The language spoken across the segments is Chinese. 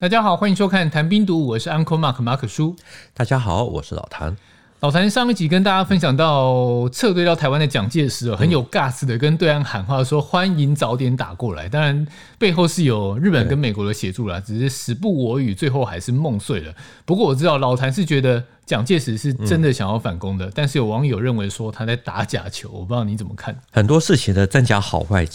大家好，欢迎收看谈兵读武，我是 Uncle Mark 马可叔。大家好，我是老谭。老谭上一集跟大家分享到撤退到台湾的蒋介石很有 gas 的跟对岸喊话说欢迎早点打过来。当然背后是有日本跟美国的协助啦，只是时不我与，最后还是梦碎了。不过我知道老谭是觉得蒋介石是真的想要反攻的，嗯、但是有网友认为说他在打假球，我不知道你怎么看。很多事情的真假好坏。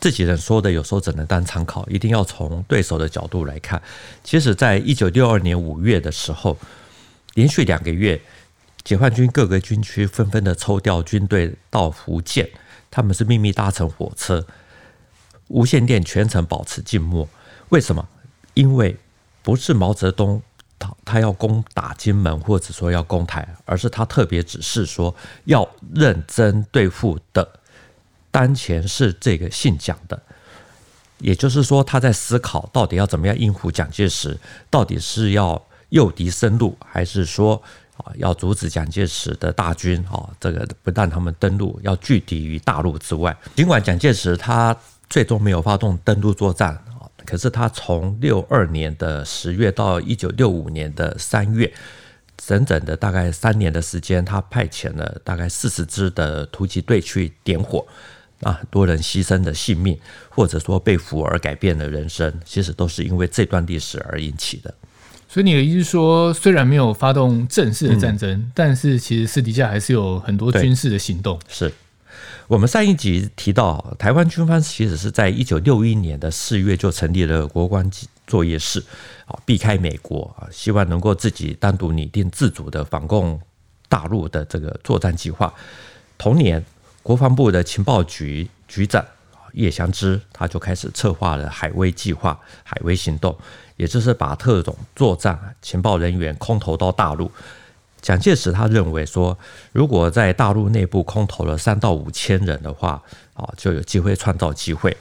自己人说的有时候只能当参考，一定要从对手的角度来看。其实，在一九六二年五月的时候，连续两个月，解放军各个军区纷纷的抽调军队到福建，他们是秘密搭乘火车，无线电全程保持静默。为什么？因为不是毛泽东他他要攻打金门，或者说要攻台，而是他特别指示说要认真对付的。当前是这个姓蒋的，也就是说，他在思考到底要怎么样应付蒋介石，到底是要诱敌深入，还是说啊要阻止蒋介石的大军啊这个不但他们登陆，要拒敌于大陆之外。尽管蒋介石他最终没有发动登陆作战啊，可是他从六二年的十月到一九六五年的三月，整整的大概三年的时间，他派遣了大概四十支的突击队去点火。啊，很多人牺牲的性命，或者说被俘而改变了人生，其实都是因为这段历史而引起的。所以你的意思说，虽然没有发动正式的战争，嗯、但是其实私底下还是有很多军事的行动。是我们上一集提到，台湾军方其实是在一九六一年的四月就成立了国关作业室，啊，避开美国啊，希望能够自己单独拟定自主的反共大陆的这个作战计划。同年。国防部的情报局局长叶祥之，他就开始策划了海威计划、海威行动，也就是把特种作战情报人员空投到大陆。蒋介石他认为说，如果在大陆内部空投了三到五千人的话，啊，就有机会创造机会。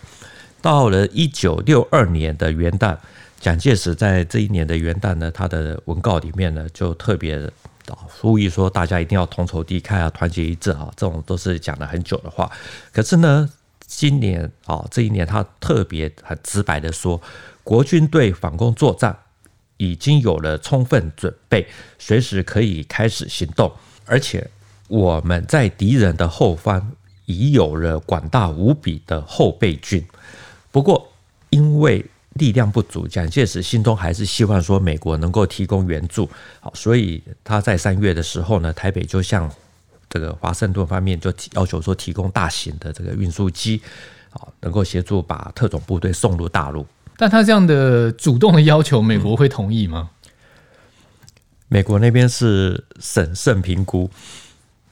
到了一九六二年的元旦，蒋介石在这一年的元旦呢，他的文告里面呢，就特别。呼吁说大家一定要同仇敌忾啊，团结一致啊，这种都是讲了很久的话。可是呢，今年啊，这一年他特别很直白的说，国军对反攻作战已经有了充分准备，随时可以开始行动。而且我们在敌人的后方已有了广大无比的后备军。不过因为力量不足，蒋介石心中还是希望说美国能够提供援助，好，所以他在三月的时候呢，台北就向这个华盛顿方面就要求说提供大型的这个运输机，好，能够协助把特种部队送入大陆。但他这样的主动的要求，美国会同意吗？嗯，美国那边是审慎评估，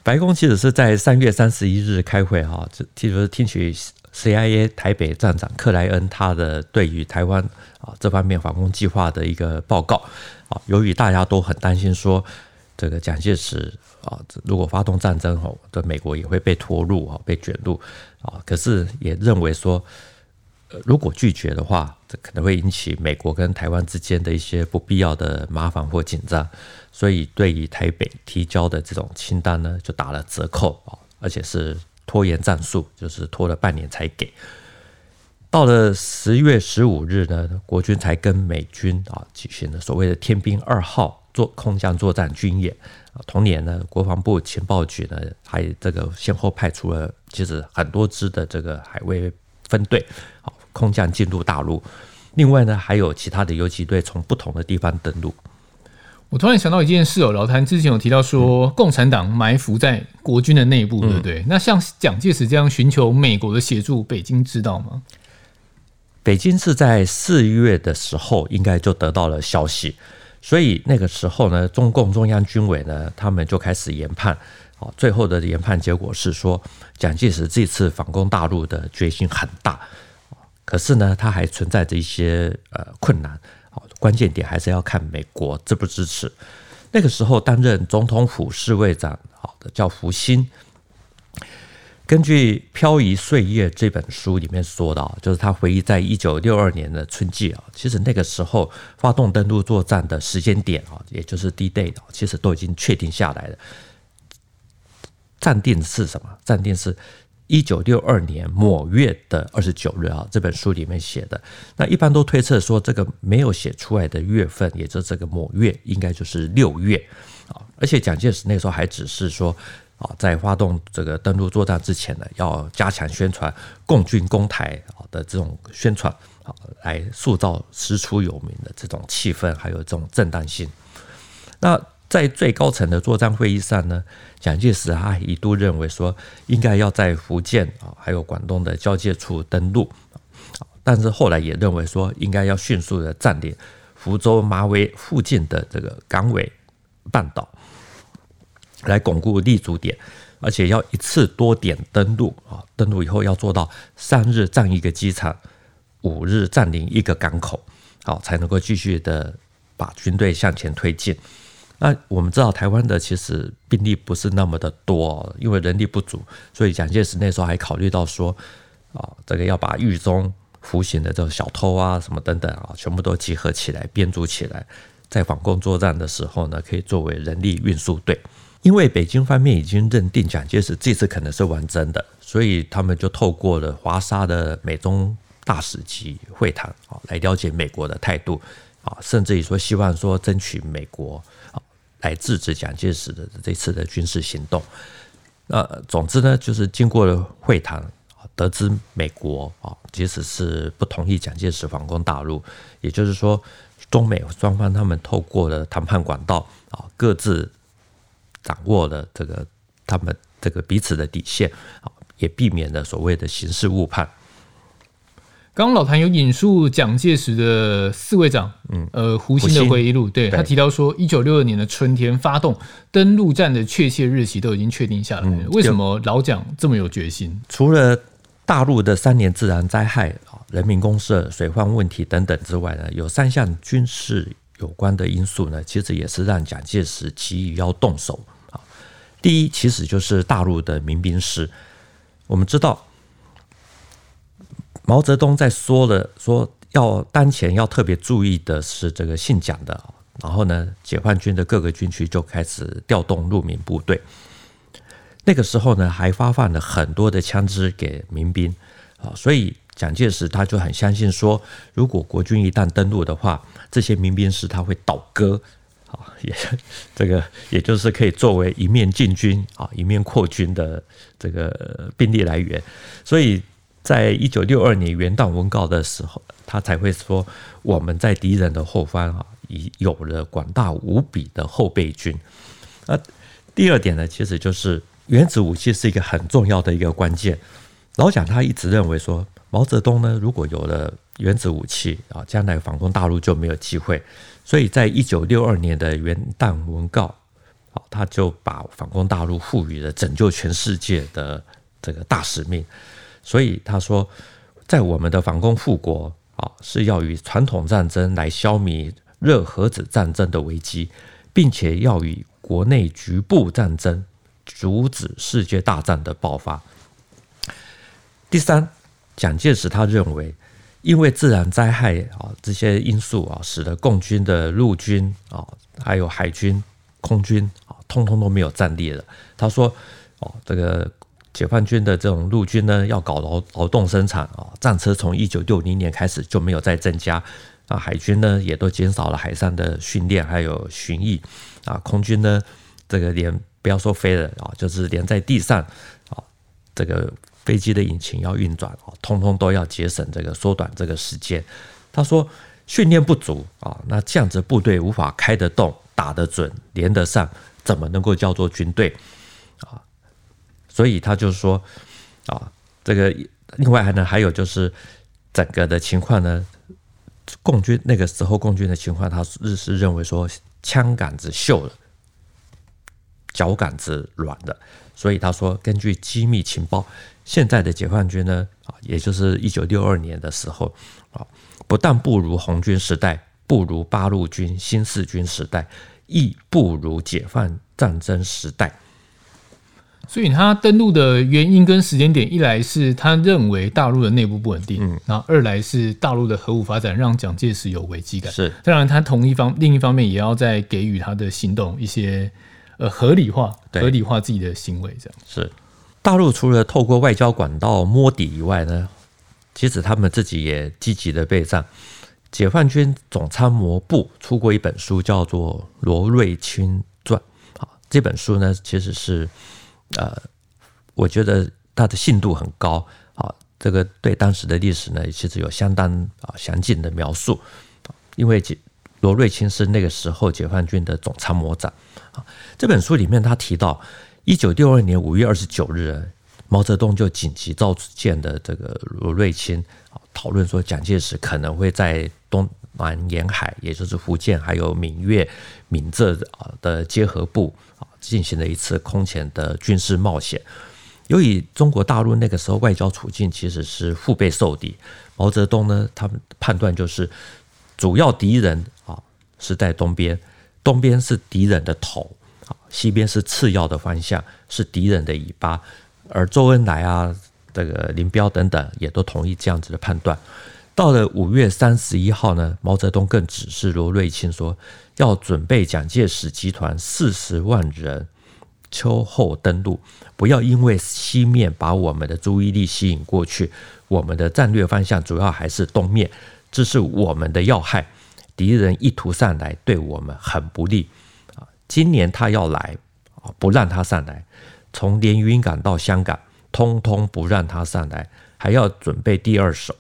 白宫其实是在三月三十一日开会哈，这其实听取。CIA 台北站长克莱恩他的对于台湾啊这方面反攻计划的一个报告啊，由于大家都很担心说这个蒋介石啊如果发动战争后，的美国也会被拖入啊被卷入啊，可是也认为说，呃如果拒绝的话，这可能会引起美国跟台湾之间的一些不必要的麻烦或紧张，所以对于台北提交的这种清单呢，就打了折扣啊，而且是。拖延战术就是拖了半年才给，到了十月十五日呢，国军才跟美军啊举行了所谓的“天兵二号”做空降作战军演。同年呢，国防部情报局呢还这个先后派出了其实很多支的这个海卫分队，啊空降进入大陆。另外呢，还有其他的游击队从不同的地方登陆。我突然想到一件事哦，老谭之前有提到说，共产党埋伏在国军的内部，对不对？那像蒋介石这样寻求美国的协助，北京知道吗？北京是在四月的时候应该就得到了消息，所以那个时候呢，中共中央军委呢，他们就开始研判，最后的研判结果是说，蒋介石这次反攻大陆的决心很大，可是呢，他还存在着一些呃困难。关键点还是要看美国支不支持。那个时候担任总统府侍卫长，好的叫福星。根据《漂移岁月》这本书里面说的，就是他回忆在一九六二年的春季啊，其实那个时候发动登陆作战的时间点啊，也就是 D-Day 其实都已经确定下来了。暂定是什么？暂定是一九六二年某月的二十九日啊，这本书里面写的。那一般都推测说，这个没有写出来的月份，也就这个某月，应该就是六月啊。而且蒋介石那时候还只是说，啊，在发动这个登陆作战之前呢，要加强宣传共军攻台啊的这种宣传啊，来塑造师出有名的这种气氛，还有这种正当性。那在最高层的作战会议上呢，蒋介石他一度认为说，应该要在福建啊，还有广东的交界处登陆，但是后来也认为说，应该要迅速的占领福州、马尾附近的这个港尾半岛，来巩固立足点，而且要一次多点登陆啊，登陆以后要做到三日占一个机场，五日占领一个港口，好，才能够继续的把军队向前推进。那我们知道台湾的其实兵力不是那么的多，因为人力不足，所以蒋介石那时候还考虑到说，啊，这个要把狱中服刑的这种小偷啊什么等等啊，全部都集合起来编组起来，在反攻作战的时候呢，可以作为人力运输队。因为北京方面已经认定蒋介石这次可能是玩真的，所以他们就透过了华沙的美中大使级会谈啊，来了解美国的态度啊，甚至于说希望说争取美国。来制止蒋介石的这次的军事行动。那总之呢，就是经过了会谈，得知美国啊，即使是不同意蒋介石反攻大陆，也就是说，中美双方他们透过了谈判管道啊，各自掌握了这个他们这个彼此的底线啊，也避免了所谓的刑事误判。刚刚老谭有引述蒋介石的四位长，嗯，呃，胡新的回忆录，对，他提到说，一九六二年的春天发动登陆战的确切日期都已经确定下来了。为什么老蒋这么有决心？除了大陆的三年自然灾害啊、人民公社、水患问题等等之外呢，有三项军事有关的因素呢，其实也是让蒋介石急于要动手啊。第一，其实就是大陆的民兵师，我们知道。毛泽东在说了，说要当前要特别注意的是这个姓蒋的，然后呢，解放军的各个军区就开始调动陆民部队。那个时候呢，还发放了很多的枪支给民兵啊，所以蒋介石他就很相信说，如果国军一旦登陆的话，这些民兵师他会倒戈啊，也这个也就是可以作为一面进军啊，一面扩军的这个兵力来源，所以。在一九六二年元旦文告的时候，他才会说：“我们在敌人的后方啊，已有了广大无比的后备军。”那第二点呢，其实就是原子武器是一个很重要的一个关键。老蒋他一直认为说，毛泽东呢，如果有了原子武器啊，将来反攻大陆就没有机会。所以在一九六二年的元旦文告啊，他就把反攻大陆赋予了拯救全世界的这个大使命。所以他说，在我们的反攻复国啊，是要以传统战争来消弭热核子战争的危机，并且要以国内局部战争阻止世界大战的爆发。第三，蒋介石他认为，因为自然灾害啊这些因素啊，使得共军的陆军啊，还有海军、空军啊，通通都没有战力了。他说，哦，这个。解放军的这种陆军呢，要搞劳劳动生产啊，战车从一九六零年开始就没有再增加啊，海军呢也都减少了海上的训练还有巡弋啊，空军呢这个连不要说飞了啊，就是连在地上啊，这个飞机的引擎要运转啊，通通都要节省这个缩短这个时间。他说训练不足啊，那这样子部队无法开得动、打得准、连得上，怎么能够叫做军队？所以他就说，啊，这个另外还呢，还有就是整个的情况呢，共军那个时候共军的情况，他是是认为说枪杆子锈了，脚杆子软了，所以他说根据机密情报，现在的解放军呢，啊，也就是一九六二年的时候，啊，不但不如红军时代，不如八路军新四军时代，亦不如解放战争时代。所以他登陆的原因跟时间点，一来是他认为大陆的内部不稳定，嗯，然后二来是大陆的核武发展让蒋介石有危机感。是，当然他同一方另一方面也要再给予他的行动一些呃合理化，合理化自己的行为，这样是。大陆除了透过外交管道摸底以外呢，其实他们自己也积极的备战。解放军总参谋部出过一本书，叫做《罗瑞卿传》啊。这本书呢，其实是呃，我觉得它的信度很高啊。这个对当时的历史呢，其实有相当啊详尽的描述。因为罗瑞卿是那个时候解放军的总参谋长啊。这本书里面他提到，一九六二年五月二十九日，毛泽东就紧急召见的这个罗瑞卿。讨论说，蒋介石可能会在东南沿海，也就是福建，还有闽粤、闽浙啊的结合部啊，进行了一次空前的军事冒险。由于中国大陆那个时候外交处境其实是腹背受敌，毛泽东呢，他们判断就是主要敌人啊是在东边，东边是敌人的头啊，西边是次要的方向，是敌人的尾巴，而周恩来啊。这个林彪等等也都同意这样子的判断。到了五月三十一号呢，毛泽东更指示罗瑞卿说，要准备蒋介石集团四十万人秋后登陆，不要因为西面把我们的注意力吸引过去，我们的战略方向主要还是东面，这是我们的要害。敌人意图上来，对我们很不利啊！今年他要来啊，不让他上来，从连云港到香港。通通不让他上来，还要准备第二手，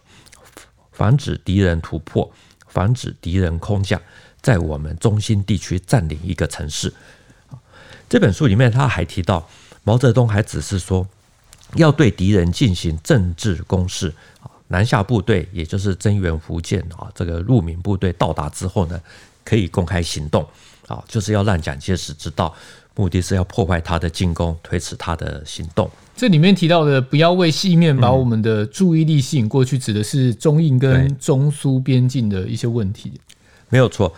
防止敌人突破，防止敌人空降，在我们中心地区占领一个城市。这本书里面他还提到，毛泽东还指示说，要对敌人进行政治攻势。南下部队，也就是增援福建啊，这个陆民部队到达之后呢，可以公开行动啊，就是要让蒋介石知道，目的是要破坏他的进攻，推迟他的行动。这里面提到的“不要为戏面把我们的注意力吸引过去”，指的是中印跟中苏边境的一些问题。没有错，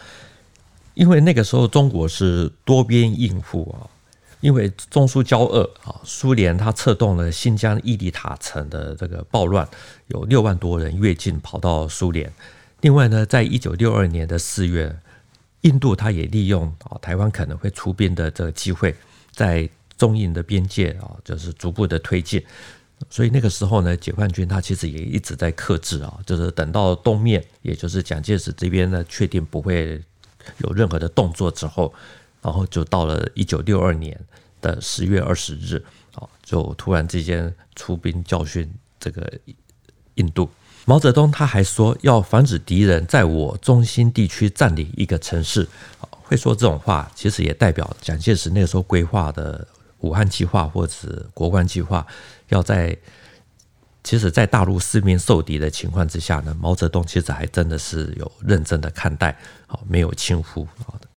因为那个时候中国是多边应付啊，因为中苏交恶啊，苏联它策动了新疆伊犁塔城的这个暴乱，有六万多人越境跑到苏联。另外呢，在一九六二年的四月，印度它也利用啊台湾可能会出兵的这个机会，在中印的边界啊，就是逐步的推进，所以那个时候呢，解放军他其实也一直在克制啊，就是等到东面，也就是蒋介石这边呢，确定不会有任何的动作之后，然后就到了一九六二年的十月二十日啊，就突然之间出兵教训这个印度。毛泽东他还说要防止敌人在我中心地区占领一个城市，会说这种话，其实也代表蒋介石那个时候规划的。武汉计划或者国关计划，要在其实，在大陆四面受敌的情况之下呢，毛泽东其实还真的是有认真的看待，好，没有轻忽啊，